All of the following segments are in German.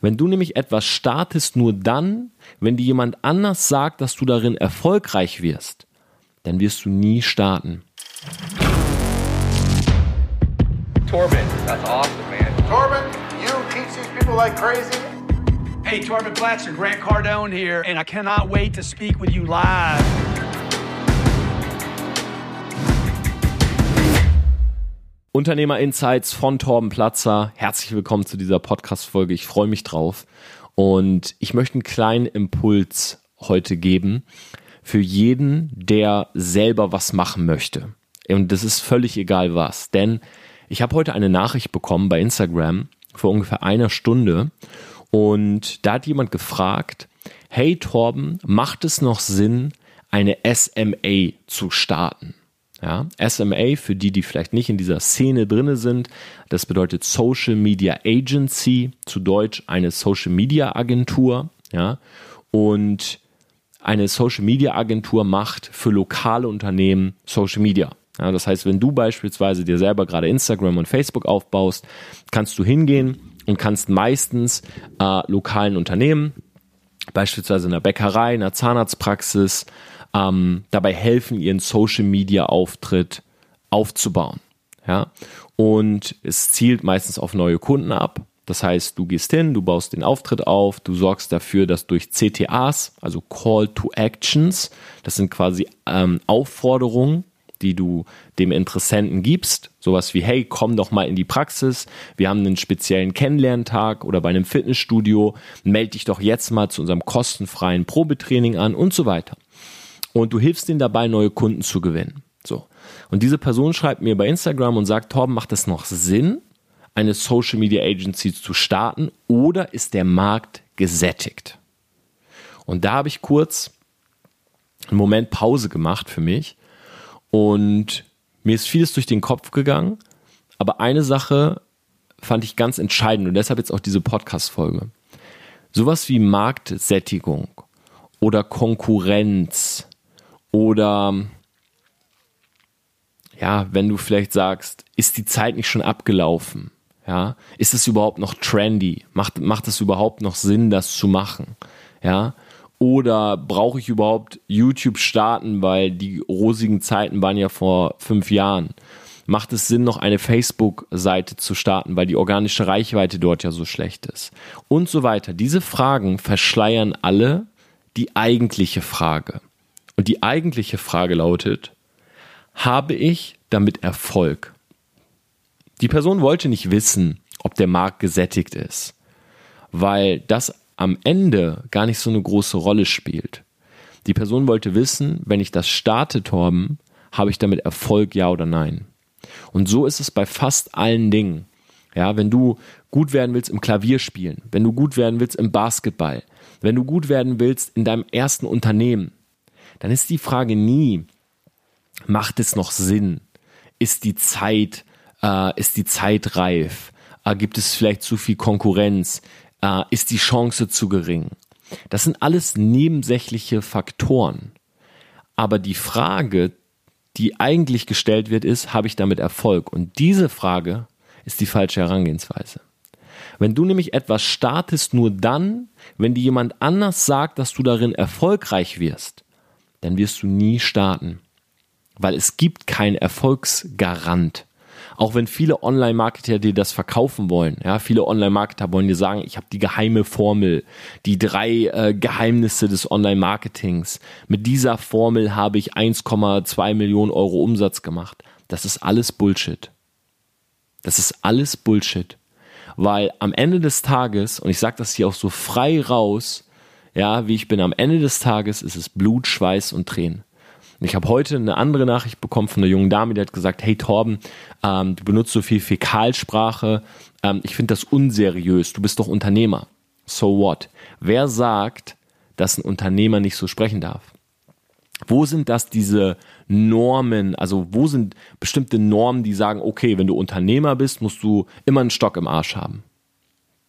Wenn du nämlich etwas startest, nur dann, wenn dir jemand anders sagt, dass du darin erfolgreich wirst, dann wirst du nie starten. Torben, that's awesome, man. Torben, you teach these people like crazy. Hey, Torben Platzer, Grant Cardone here, and I cannot wait to speak with you live. Unternehmer Insights von Torben Platzer. Herzlich willkommen zu dieser Podcast-Folge. Ich freue mich drauf. Und ich möchte einen kleinen Impuls heute geben für jeden, der selber was machen möchte. Und das ist völlig egal was. Denn ich habe heute eine Nachricht bekommen bei Instagram vor ungefähr einer Stunde. Und da hat jemand gefragt, hey Torben, macht es noch Sinn, eine SMA zu starten? Ja, SMA, für die, die vielleicht nicht in dieser Szene drinne sind, das bedeutet Social Media Agency, zu Deutsch eine Social Media Agentur. Ja, und eine Social Media Agentur macht für lokale Unternehmen Social Media. Ja, das heißt, wenn du beispielsweise dir selber gerade Instagram und Facebook aufbaust, kannst du hingehen und kannst meistens äh, lokalen Unternehmen, beispielsweise in einer Bäckerei, in einer Zahnarztpraxis, ähm, dabei helfen, ihren Social Media Auftritt aufzubauen. Ja, und es zielt meistens auf neue Kunden ab. Das heißt, du gehst hin, du baust den Auftritt auf, du sorgst dafür, dass durch CTAs, also Call to Actions, das sind quasi ähm, Aufforderungen, die du dem Interessenten gibst, sowas wie, hey, komm doch mal in die Praxis, wir haben einen speziellen Kennenlerntag oder bei einem Fitnessstudio, melde dich doch jetzt mal zu unserem kostenfreien Probetraining an und so weiter und du hilfst ihnen dabei, neue Kunden zu gewinnen. So. Und diese Person schreibt mir bei Instagram und sagt, Torben, macht es noch Sinn, eine Social Media Agency zu starten oder ist der Markt gesättigt? Und da habe ich kurz einen Moment Pause gemacht für mich und mir ist vieles durch den Kopf gegangen, aber eine Sache fand ich ganz entscheidend und deshalb jetzt auch diese Podcast-Folge. Sowas wie Marktsättigung oder Konkurrenz oder ja, wenn du vielleicht sagst, ist die Zeit nicht schon abgelaufen? Ja, ist es überhaupt noch trendy? Macht, macht es überhaupt noch Sinn, das zu machen? Ja, oder brauche ich überhaupt YouTube starten, weil die rosigen Zeiten waren ja vor fünf Jahren? Macht es Sinn, noch eine Facebook-Seite zu starten, weil die organische Reichweite dort ja so schlecht ist? Und so weiter. Diese Fragen verschleiern alle die eigentliche Frage. Und die eigentliche Frage lautet, habe ich damit Erfolg? Die Person wollte nicht wissen, ob der Markt gesättigt ist, weil das am Ende gar nicht so eine große Rolle spielt. Die Person wollte wissen, wenn ich das starte, Torben, habe ich damit Erfolg, ja oder nein? Und so ist es bei fast allen Dingen. Ja, wenn du gut werden willst im Klavierspielen, wenn du gut werden willst im Basketball, wenn du gut werden willst in deinem ersten Unternehmen, dann ist die Frage nie, macht es noch Sinn? Ist die Zeit, äh, ist die Zeit reif? Äh, gibt es vielleicht zu viel Konkurrenz? Äh, ist die Chance zu gering? Das sind alles nebensächliche Faktoren. Aber die Frage, die eigentlich gestellt wird, ist, habe ich damit Erfolg? Und diese Frage ist die falsche Herangehensweise. Wenn du nämlich etwas startest, nur dann, wenn dir jemand anders sagt, dass du darin erfolgreich wirst, dann wirst du nie starten. Weil es gibt keinen Erfolgsgarant. Auch wenn viele Online-Marketer dir das verkaufen wollen. Ja, viele Online-Marketer wollen dir sagen, ich habe die geheime Formel, die drei äh, Geheimnisse des Online-Marketings. Mit dieser Formel habe ich 1,2 Millionen Euro Umsatz gemacht. Das ist alles Bullshit. Das ist alles Bullshit. Weil am Ende des Tages, und ich sage das hier auch so frei raus, ja, wie ich bin am Ende des Tages, ist es Blut, Schweiß und Tränen. Ich habe heute eine andere Nachricht bekommen von einer jungen Dame, die hat gesagt, hey Torben, ähm, du benutzt so viel Fäkalsprache, ähm, ich finde das unseriös, du bist doch Unternehmer. So what? Wer sagt, dass ein Unternehmer nicht so sprechen darf? Wo sind das diese Normen? Also wo sind bestimmte Normen, die sagen, okay, wenn du Unternehmer bist, musst du immer einen Stock im Arsch haben?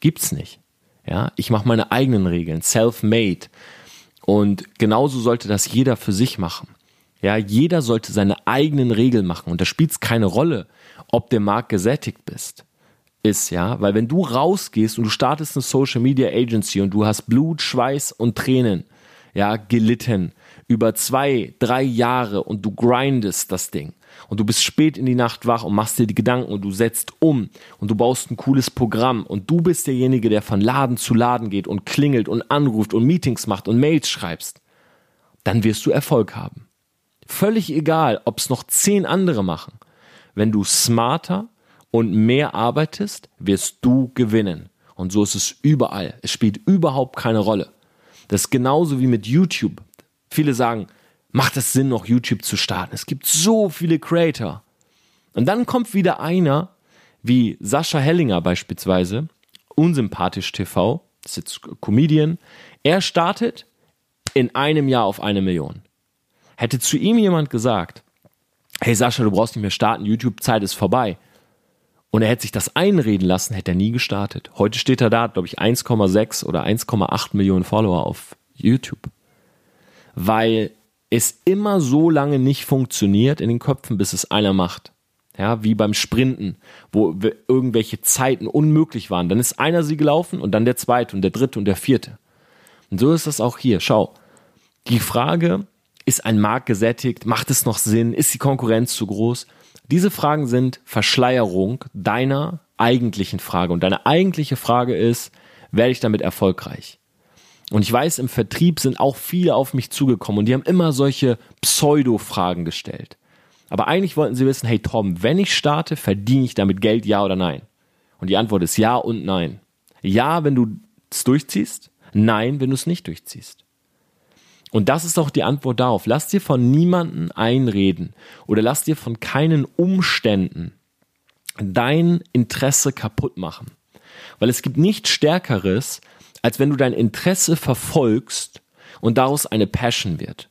Gibt's nicht. Ja, ich mache meine eigenen Regeln, self-made. Und genauso sollte das jeder für sich machen. Ja, jeder sollte seine eigenen Regeln machen. Und da spielt es keine Rolle, ob der Markt gesättigt bist, ist, ja, weil wenn du rausgehst und du startest eine Social Media Agency und du hast Blut, Schweiß und Tränen, ja, gelitten über zwei, drei Jahre und du grindest das Ding und du bist spät in die Nacht wach und machst dir die Gedanken und du setzt um und du baust ein cooles Programm und du bist derjenige, der von Laden zu Laden geht und klingelt und anruft und Meetings macht und Mails schreibst, dann wirst du Erfolg haben. Völlig egal, ob es noch zehn andere machen. Wenn du smarter und mehr arbeitest, wirst du gewinnen. Und so ist es überall. Es spielt überhaupt keine Rolle. Das ist genauso wie mit YouTube. Viele sagen, macht es Sinn, noch YouTube zu starten? Es gibt so viele Creator. Und dann kommt wieder einer, wie Sascha Hellinger beispielsweise, unsympathisch TV, das ist jetzt Comedian. Er startet in einem Jahr auf eine Million. Hätte zu ihm jemand gesagt, hey Sascha, du brauchst nicht mehr starten, YouTube-Zeit ist vorbei. Und er hätte sich das einreden lassen, hätte er nie gestartet. Heute steht er da, glaube ich, 1,6 oder 1,8 Millionen Follower auf YouTube. Weil es immer so lange nicht funktioniert in den Köpfen, bis es einer macht. Ja, wie beim Sprinten, wo irgendwelche Zeiten unmöglich waren. Dann ist einer sie gelaufen und dann der zweite und der dritte und der vierte. Und so ist das auch hier. Schau, die Frage, ist ein Markt gesättigt? Macht es noch Sinn? Ist die Konkurrenz zu groß? Diese Fragen sind Verschleierung deiner eigentlichen Frage. Und deine eigentliche Frage ist, werde ich damit erfolgreich? Und ich weiß, im Vertrieb sind auch viele auf mich zugekommen und die haben immer solche Pseudo-Fragen gestellt. Aber eigentlich wollten sie wissen, hey Tom, wenn ich starte, verdiene ich damit Geld, ja oder nein? Und die Antwort ist ja und nein. Ja, wenn du es durchziehst, nein, wenn du es nicht durchziehst. Und das ist auch die Antwort darauf. Lass dir von niemanden einreden oder lass dir von keinen Umständen dein Interesse kaputt machen. Weil es gibt nichts Stärkeres, als wenn du dein Interesse verfolgst und daraus eine Passion wird.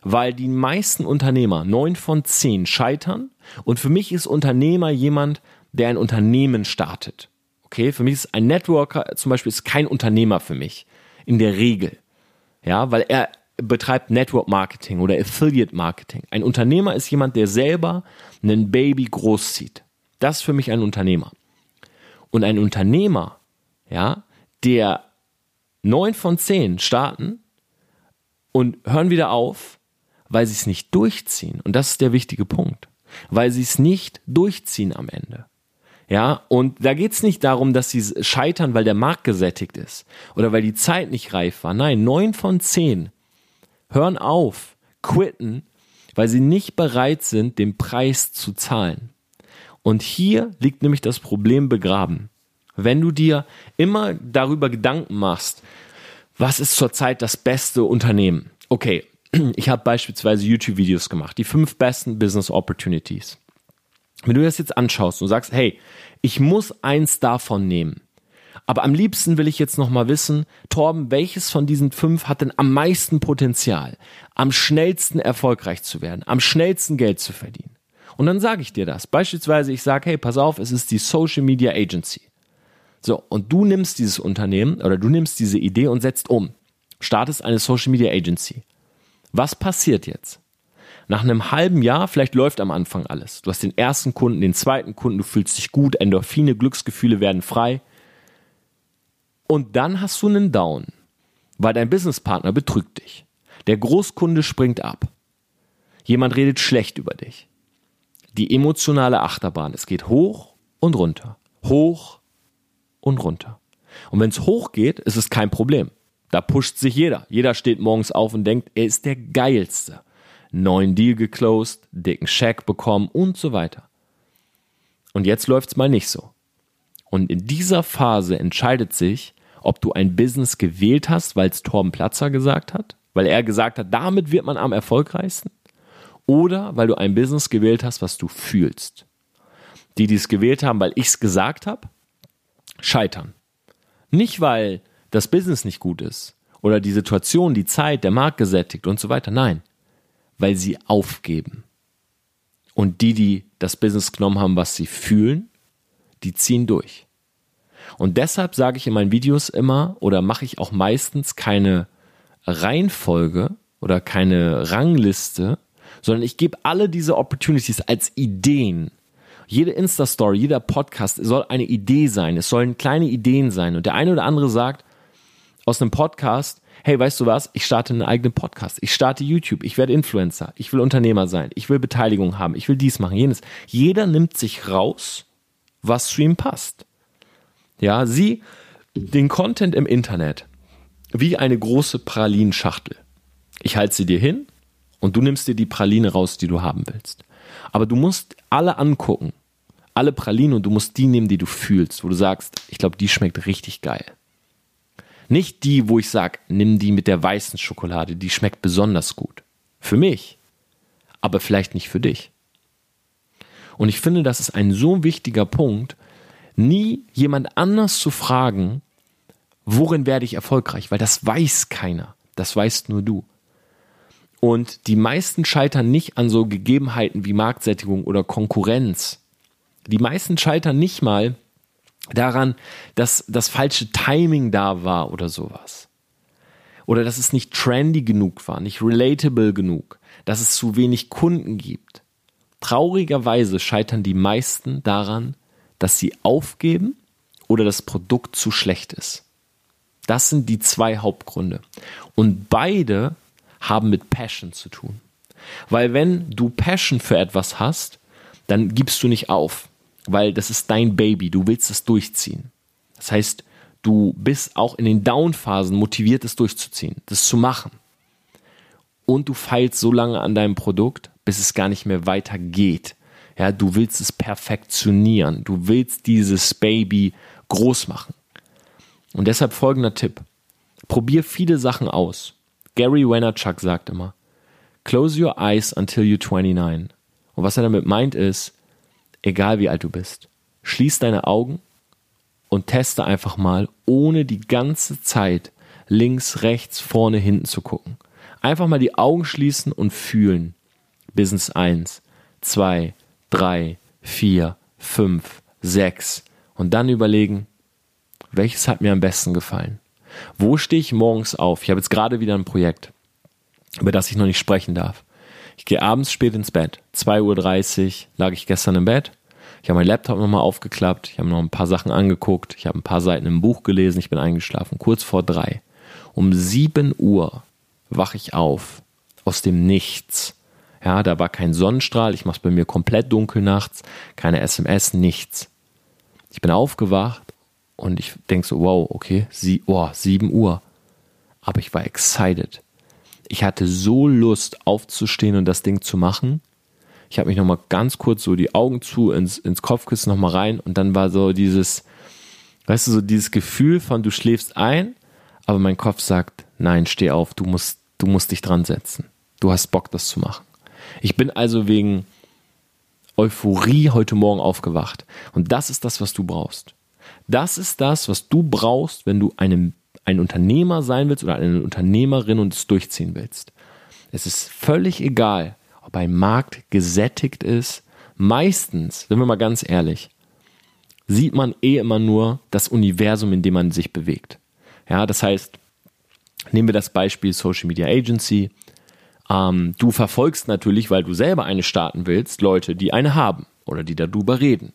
Weil die meisten Unternehmer, neun von zehn, scheitern. Und für mich ist Unternehmer jemand, der ein Unternehmen startet. Okay, für mich ist ein Networker zum Beispiel ist kein Unternehmer für mich. In der Regel. Ja, weil er betreibt Network Marketing oder Affiliate Marketing. Ein Unternehmer ist jemand, der selber einen Baby großzieht. Das ist für mich ein Unternehmer. Und ein Unternehmer, ja, der neun von zehn starten und hören wieder auf, weil sie es nicht durchziehen. Und das ist der wichtige Punkt. Weil sie es nicht durchziehen am Ende. Ja, und da geht's nicht darum, dass sie scheitern, weil der Markt gesättigt ist oder weil die Zeit nicht reif war. Nein, neun von zehn hören auf, quitten, weil sie nicht bereit sind, den Preis zu zahlen. Und hier liegt nämlich das Problem begraben. Wenn du dir immer darüber Gedanken machst, was ist zurzeit das beste Unternehmen? Okay, ich habe beispielsweise YouTube-Videos gemacht, die fünf besten Business Opportunities. Wenn du das jetzt anschaust und sagst, hey, ich muss eins davon nehmen, aber am liebsten will ich jetzt nochmal wissen, Torben, welches von diesen fünf hat denn am meisten Potenzial, am schnellsten erfolgreich zu werden, am schnellsten Geld zu verdienen? Und dann sage ich dir das. Beispielsweise, ich sage, hey, pass auf, es ist die Social Media Agency. So, und du nimmst dieses Unternehmen oder du nimmst diese Idee und setzt um. Startest eine Social Media Agency. Was passiert jetzt? Nach einem halben Jahr, vielleicht läuft am Anfang alles. Du hast den ersten Kunden, den zweiten Kunden, du fühlst dich gut, Endorphine, Glücksgefühle werden frei. Und dann hast du einen Down, weil dein Businesspartner betrügt dich. Der Großkunde springt ab. Jemand redet schlecht über dich. Die emotionale Achterbahn, es geht hoch und runter. Hoch und runter. Und wenn es hoch geht, ist es kein Problem. Da pusht sich jeder. Jeder steht morgens auf und denkt, er ist der Geilste neuen Deal geclosed, dicken Scheck bekommen und so weiter. Und jetzt läuft's mal nicht so. Und in dieser Phase entscheidet sich, ob du ein Business gewählt hast, weil es Torben Platzer gesagt hat, weil er gesagt hat, damit wird man am erfolgreichsten, oder weil du ein Business gewählt hast, was du fühlst. Die, die es gewählt haben, weil ich es gesagt habe, scheitern. Nicht, weil das Business nicht gut ist oder die Situation, die Zeit, der Markt gesättigt und so weiter. Nein, weil sie aufgeben. Und die, die das Business genommen haben, was sie fühlen, die ziehen durch. Und deshalb sage ich in meinen Videos immer oder mache ich auch meistens keine Reihenfolge oder keine Rangliste, sondern ich gebe alle diese Opportunities als Ideen. Jede Insta-Story, jeder Podcast soll eine Idee sein. Es sollen kleine Ideen sein. Und der eine oder andere sagt aus einem Podcast, hey, weißt du was? Ich starte einen eigenen Podcast. Ich starte YouTube. Ich werde Influencer. Ich will Unternehmer sein. Ich will Beteiligung haben. Ich will dies machen, jenes. Jeder nimmt sich raus, was zu ihm passt. Ja, sieh den Content im Internet wie eine große Pralinschachtel. Ich halte sie dir hin und du nimmst dir die Praline raus, die du haben willst. Aber du musst alle angucken alle Pralinen und du musst die nehmen, die du fühlst, wo du sagst, ich glaube, die schmeckt richtig geil. Nicht die, wo ich sage, nimm die mit der weißen Schokolade, die schmeckt besonders gut. Für mich, aber vielleicht nicht für dich. Und ich finde, das ist ein so wichtiger Punkt, nie jemand anders zu fragen, worin werde ich erfolgreich, weil das weiß keiner, das weißt nur du. Und die meisten scheitern nicht an so Gegebenheiten wie Marktsättigung oder Konkurrenz, die meisten scheitern nicht mal daran, dass das falsche Timing da war oder sowas. Oder dass es nicht trendy genug war, nicht relatable genug, dass es zu wenig Kunden gibt. Traurigerweise scheitern die meisten daran, dass sie aufgeben oder das Produkt zu schlecht ist. Das sind die zwei Hauptgründe. Und beide haben mit Passion zu tun. Weil wenn du Passion für etwas hast, dann gibst du nicht auf weil das ist dein Baby, du willst es durchziehen. Das heißt, du bist auch in den Down-Phasen motiviert, es durchzuziehen, das zu machen. Und du feilst so lange an deinem Produkt, bis es gar nicht mehr weitergeht. Ja, du willst es perfektionieren, du willst dieses Baby groß machen. Und deshalb folgender Tipp. Probier viele Sachen aus. Gary Vaynerchuk sagt immer, close your eyes until you're 29. Und was er damit meint ist, egal wie alt du bist. Schließ deine Augen und teste einfach mal, ohne die ganze Zeit links, rechts, vorne, hinten zu gucken. Einfach mal die Augen schließen und fühlen. Business 1, 2, 3, 4, 5, 6 und dann überlegen, welches hat mir am besten gefallen? Wo stehe ich morgens auf? Ich habe jetzt gerade wieder ein Projekt, über das ich noch nicht sprechen darf. Ich gehe abends spät ins Bett. 2.30 Uhr lag ich gestern im Bett. Ich habe meinen Laptop nochmal aufgeklappt. Ich habe noch ein paar Sachen angeguckt. Ich habe ein paar Seiten im Buch gelesen. Ich bin eingeschlafen. Kurz vor drei. Um 7 Uhr wache ich auf. Aus dem Nichts. Ja, da war kein Sonnenstrahl. Ich mache es bei mir komplett dunkel nachts. Keine SMS, nichts. Ich bin aufgewacht und ich denke so, wow, okay, sie, oh, 7 Uhr. Aber ich war excited ich hatte so Lust aufzustehen und das Ding zu machen. Ich habe mich nochmal ganz kurz so die Augen zu ins, ins Kopfkissen nochmal rein und dann war so dieses, weißt du, so dieses Gefühl von du schläfst ein, aber mein Kopf sagt, nein, steh auf, du musst, du musst dich dran setzen. Du hast Bock, das zu machen. Ich bin also wegen Euphorie heute Morgen aufgewacht. Und das ist das, was du brauchst. Das ist das, was du brauchst, wenn du einem ein Unternehmer sein willst oder eine Unternehmerin und es durchziehen willst. Es ist völlig egal, ob ein Markt gesättigt ist. Meistens, sind wir mal ganz ehrlich, sieht man eh immer nur das Universum, in dem man sich bewegt. Ja, das heißt, nehmen wir das Beispiel Social Media Agency. Ähm, du verfolgst natürlich, weil du selber eine starten willst, Leute, die eine haben oder die darüber reden.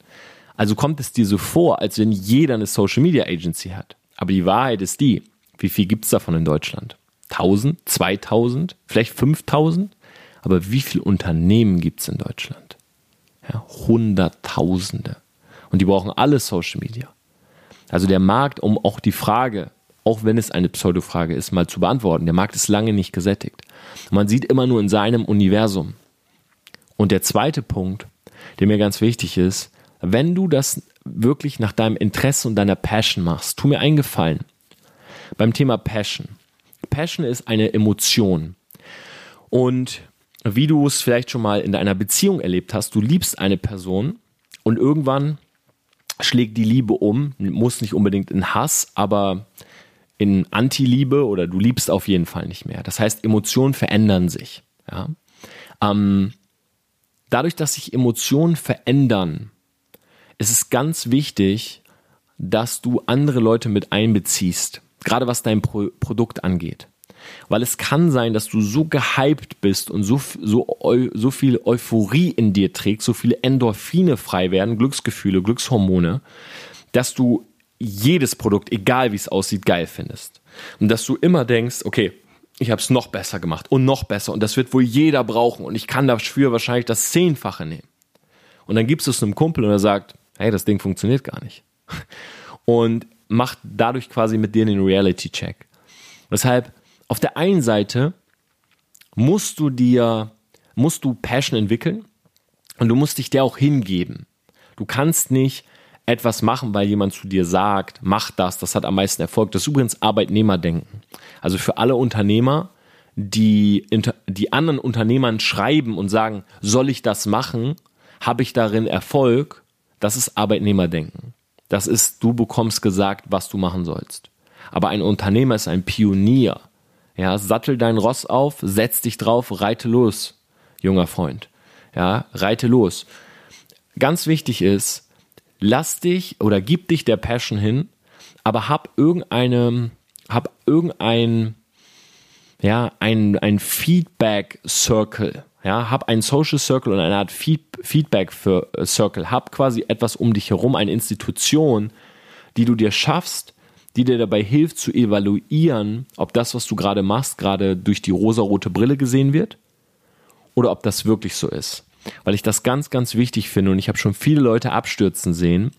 Also kommt es dir so vor, als wenn jeder eine Social Media Agency hat. Aber die Wahrheit ist die, wie viel gibt es davon in Deutschland? 1000, 2000, vielleicht 5000? Aber wie viele Unternehmen gibt es in Deutschland? Ja, Hunderttausende. Und die brauchen alle Social Media. Also der Markt, um auch die Frage, auch wenn es eine Pseudo-Frage ist, mal zu beantworten, der Markt ist lange nicht gesättigt. Man sieht immer nur in seinem Universum. Und der zweite Punkt, der mir ganz wichtig ist, wenn du das wirklich nach deinem Interesse und deiner Passion machst, tu mir einen Gefallen. Beim Thema Passion. Passion ist eine Emotion. Und wie du es vielleicht schon mal in deiner Beziehung erlebt hast, du liebst eine Person und irgendwann schlägt die Liebe um, muss nicht unbedingt in Hass, aber in Anti-Liebe oder du liebst auf jeden Fall nicht mehr. Das heißt, Emotionen verändern sich. Ja? Ähm, dadurch, dass sich Emotionen verändern, es ist ganz wichtig, dass du andere Leute mit einbeziehst, gerade was dein Pro Produkt angeht. Weil es kann sein, dass du so gehypt bist und so, so, so viel Euphorie in dir trägst, so viele Endorphine frei werden, Glücksgefühle, Glückshormone, dass du jedes Produkt, egal wie es aussieht, geil findest. Und dass du immer denkst, okay, ich habe es noch besser gemacht und noch besser und das wird wohl jeder brauchen und ich kann dafür wahrscheinlich das Zehnfache nehmen. Und dann gibst du es einem Kumpel und er sagt, hey, das Ding funktioniert gar nicht. Und macht dadurch quasi mit dir den Reality-Check. Deshalb, auf der einen Seite musst du dir, musst du Passion entwickeln und du musst dich der auch hingeben. Du kannst nicht etwas machen, weil jemand zu dir sagt, mach das, das hat am meisten Erfolg. Das ist übrigens Arbeitnehmerdenken. Also für alle Unternehmer, die, die anderen Unternehmern schreiben und sagen, soll ich das machen? Habe ich darin Erfolg? Das ist Arbeitnehmerdenken. Das ist, du bekommst gesagt, was du machen sollst. Aber ein Unternehmer ist ein Pionier. Ja, sattel dein Ross auf, setz dich drauf, reite los, junger Freund. Ja, reite los. Ganz wichtig ist, lass dich oder gib dich der Passion hin, aber hab irgendeine, hab irgendein, ja, ein, ein Feedback Circle. Ja, hab ein Social Circle und eine Art Feedback für äh, Circle. Hab quasi etwas um dich herum, eine Institution, die du dir schaffst, die dir dabei hilft zu evaluieren, ob das, was du gerade machst, gerade durch die rosarote Brille gesehen wird oder ob das wirklich so ist weil ich das ganz, ganz wichtig finde und ich habe schon viele Leute abstürzen sehen,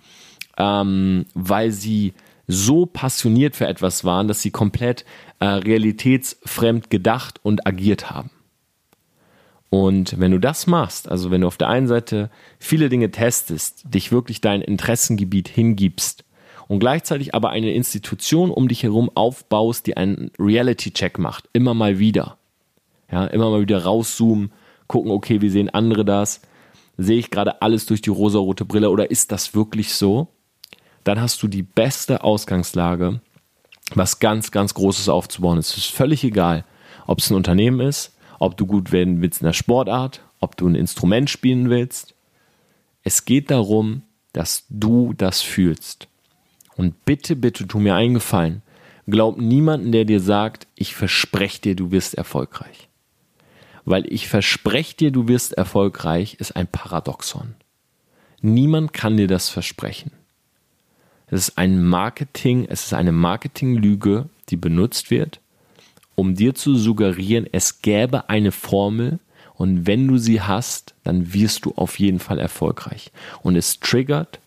ähm, weil sie so passioniert für etwas waren, dass sie komplett äh, realitätsfremd gedacht und agiert haben. Und wenn du das machst, also wenn du auf der einen Seite viele Dinge testest, dich wirklich dein Interessengebiet hingibst und gleichzeitig aber eine Institution um dich herum aufbaust, die einen Reality-Check macht, immer mal wieder. Ja, immer mal wieder rauszoomen, gucken, okay, wie sehen andere das? Sehe ich gerade alles durch die rosarote Brille oder ist das wirklich so? Dann hast du die beste Ausgangslage, was ganz, ganz Großes aufzubauen. Es ist völlig egal, ob es ein Unternehmen ist, ob du gut werden willst in der Sportart, ob du ein Instrument spielen willst. Es geht darum, dass du das fühlst. Und bitte, bitte tu mir einen Gefallen. Glaub niemanden, der dir sagt, ich verspreche dir, du wirst erfolgreich weil ich verspreche dir, du wirst erfolgreich, ist ein Paradoxon. Niemand kann dir das versprechen. Es ist ein Marketing, es ist eine Marketinglüge, die benutzt wird, um dir zu suggerieren, es gäbe eine Formel und wenn du sie hast, dann wirst du auf jeden Fall erfolgreich. Und es triggert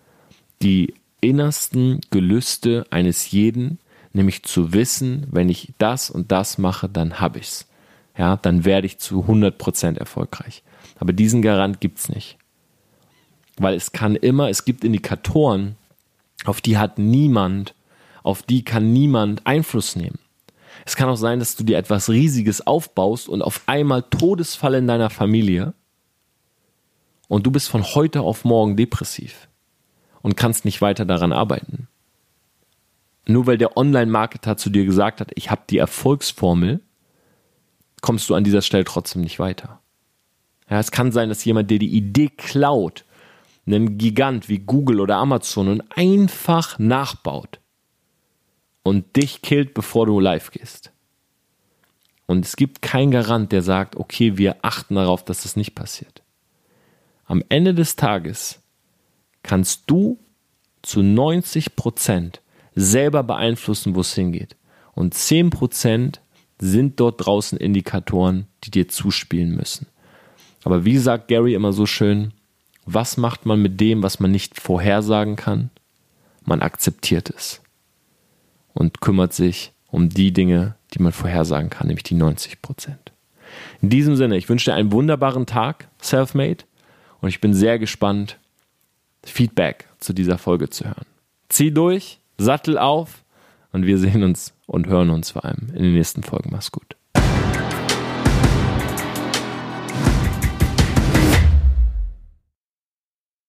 die innersten Gelüste eines jeden, nämlich zu wissen, wenn ich das und das mache, dann habe ich's ja, dann werde ich zu 100% erfolgreich. Aber diesen Garant gibt es nicht. Weil es kann immer, es gibt Indikatoren, auf die hat niemand, auf die kann niemand Einfluss nehmen. Es kann auch sein, dass du dir etwas Riesiges aufbaust und auf einmal Todesfall in deiner Familie und du bist von heute auf morgen depressiv und kannst nicht weiter daran arbeiten. Nur weil der Online-Marketer zu dir gesagt hat, ich habe die Erfolgsformel, kommst du an dieser Stelle trotzdem nicht weiter. Ja, es kann sein, dass jemand dir die Idee klaut, einen Gigant wie Google oder Amazon und einfach nachbaut und dich killt, bevor du live gehst. Und es gibt keinen Garant, der sagt, okay, wir achten darauf, dass das nicht passiert. Am Ende des Tages kannst du zu 90 Prozent selber beeinflussen, wo es hingeht. Und 10 Prozent sind dort draußen Indikatoren, die dir zuspielen müssen. Aber wie sagt Gary immer so schön, was macht man mit dem, was man nicht vorhersagen kann? Man akzeptiert es und kümmert sich um die Dinge, die man vorhersagen kann, nämlich die 90 Prozent. In diesem Sinne, ich wünsche dir einen wunderbaren Tag, Selfmade, und ich bin sehr gespannt, Feedback zu dieser Folge zu hören. Zieh durch, Sattel auf und wir sehen uns und hören uns vor allem in den nächsten Folgen. Mach's gut.